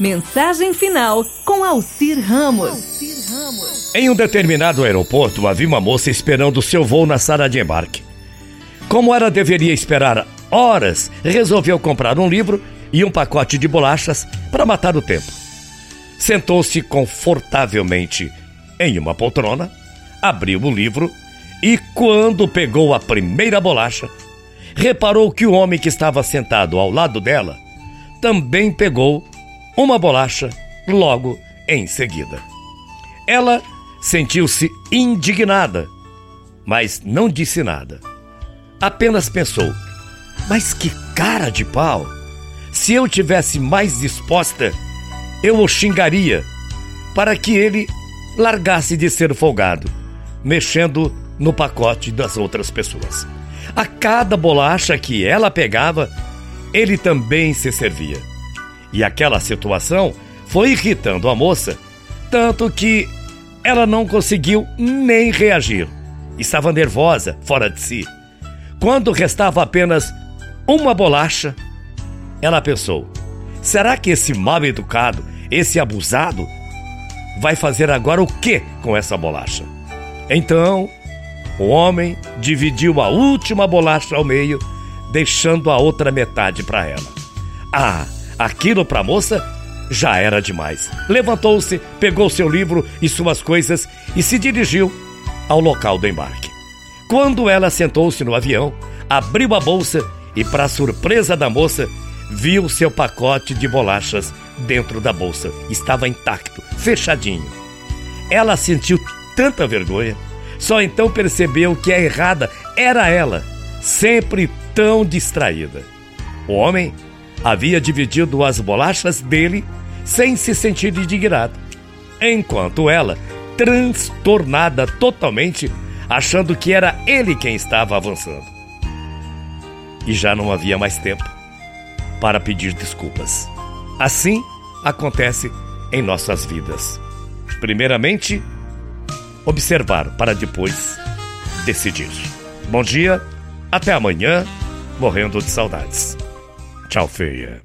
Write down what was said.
Mensagem final com Alcir Ramos. Em um determinado aeroporto havia uma moça esperando seu voo na sala de embarque. Como ela deveria esperar horas, resolveu comprar um livro e um pacote de bolachas para matar o tempo. Sentou-se confortavelmente em uma poltrona, abriu o livro e, quando pegou a primeira bolacha, reparou que o homem que estava sentado ao lado dela também pegou uma bolacha logo em seguida. Ela sentiu-se indignada, mas não disse nada. Apenas pensou: mas que cara de pau! Se eu tivesse mais disposta, eu o xingaria para que ele largasse de ser folgado, mexendo no pacote das outras pessoas. A cada bolacha que ela pegava, ele também se servia. E aquela situação foi irritando a moça, tanto que ela não conseguiu nem reagir. Estava nervosa, fora de si. Quando restava apenas uma bolacha, ela pensou: será que esse mal educado, esse abusado, vai fazer agora o que com essa bolacha? Então, o homem dividiu a última bolacha ao meio, deixando a outra metade para ela. Ah, aquilo para a moça já era demais. Levantou-se, pegou seu livro e suas coisas e se dirigiu ao local do embarque. Quando ela sentou-se no avião, abriu a bolsa e, para surpresa da moça, viu seu pacote de bolachas dentro da bolsa. Estava intacto, fechadinho. Ela sentiu tanta vergonha, só então percebeu que a errada era ela, sempre tão distraída. O homem havia dividido as bolachas dele sem se sentir indignado, enquanto ela, transtornada totalmente, achando que era ele quem estava avançando. E já não havia mais tempo para pedir desculpas. Assim acontece em nossas vidas. Primeiramente, observar para depois decidir. Bom dia, até amanhã, morrendo de saudades. Tchau, feia.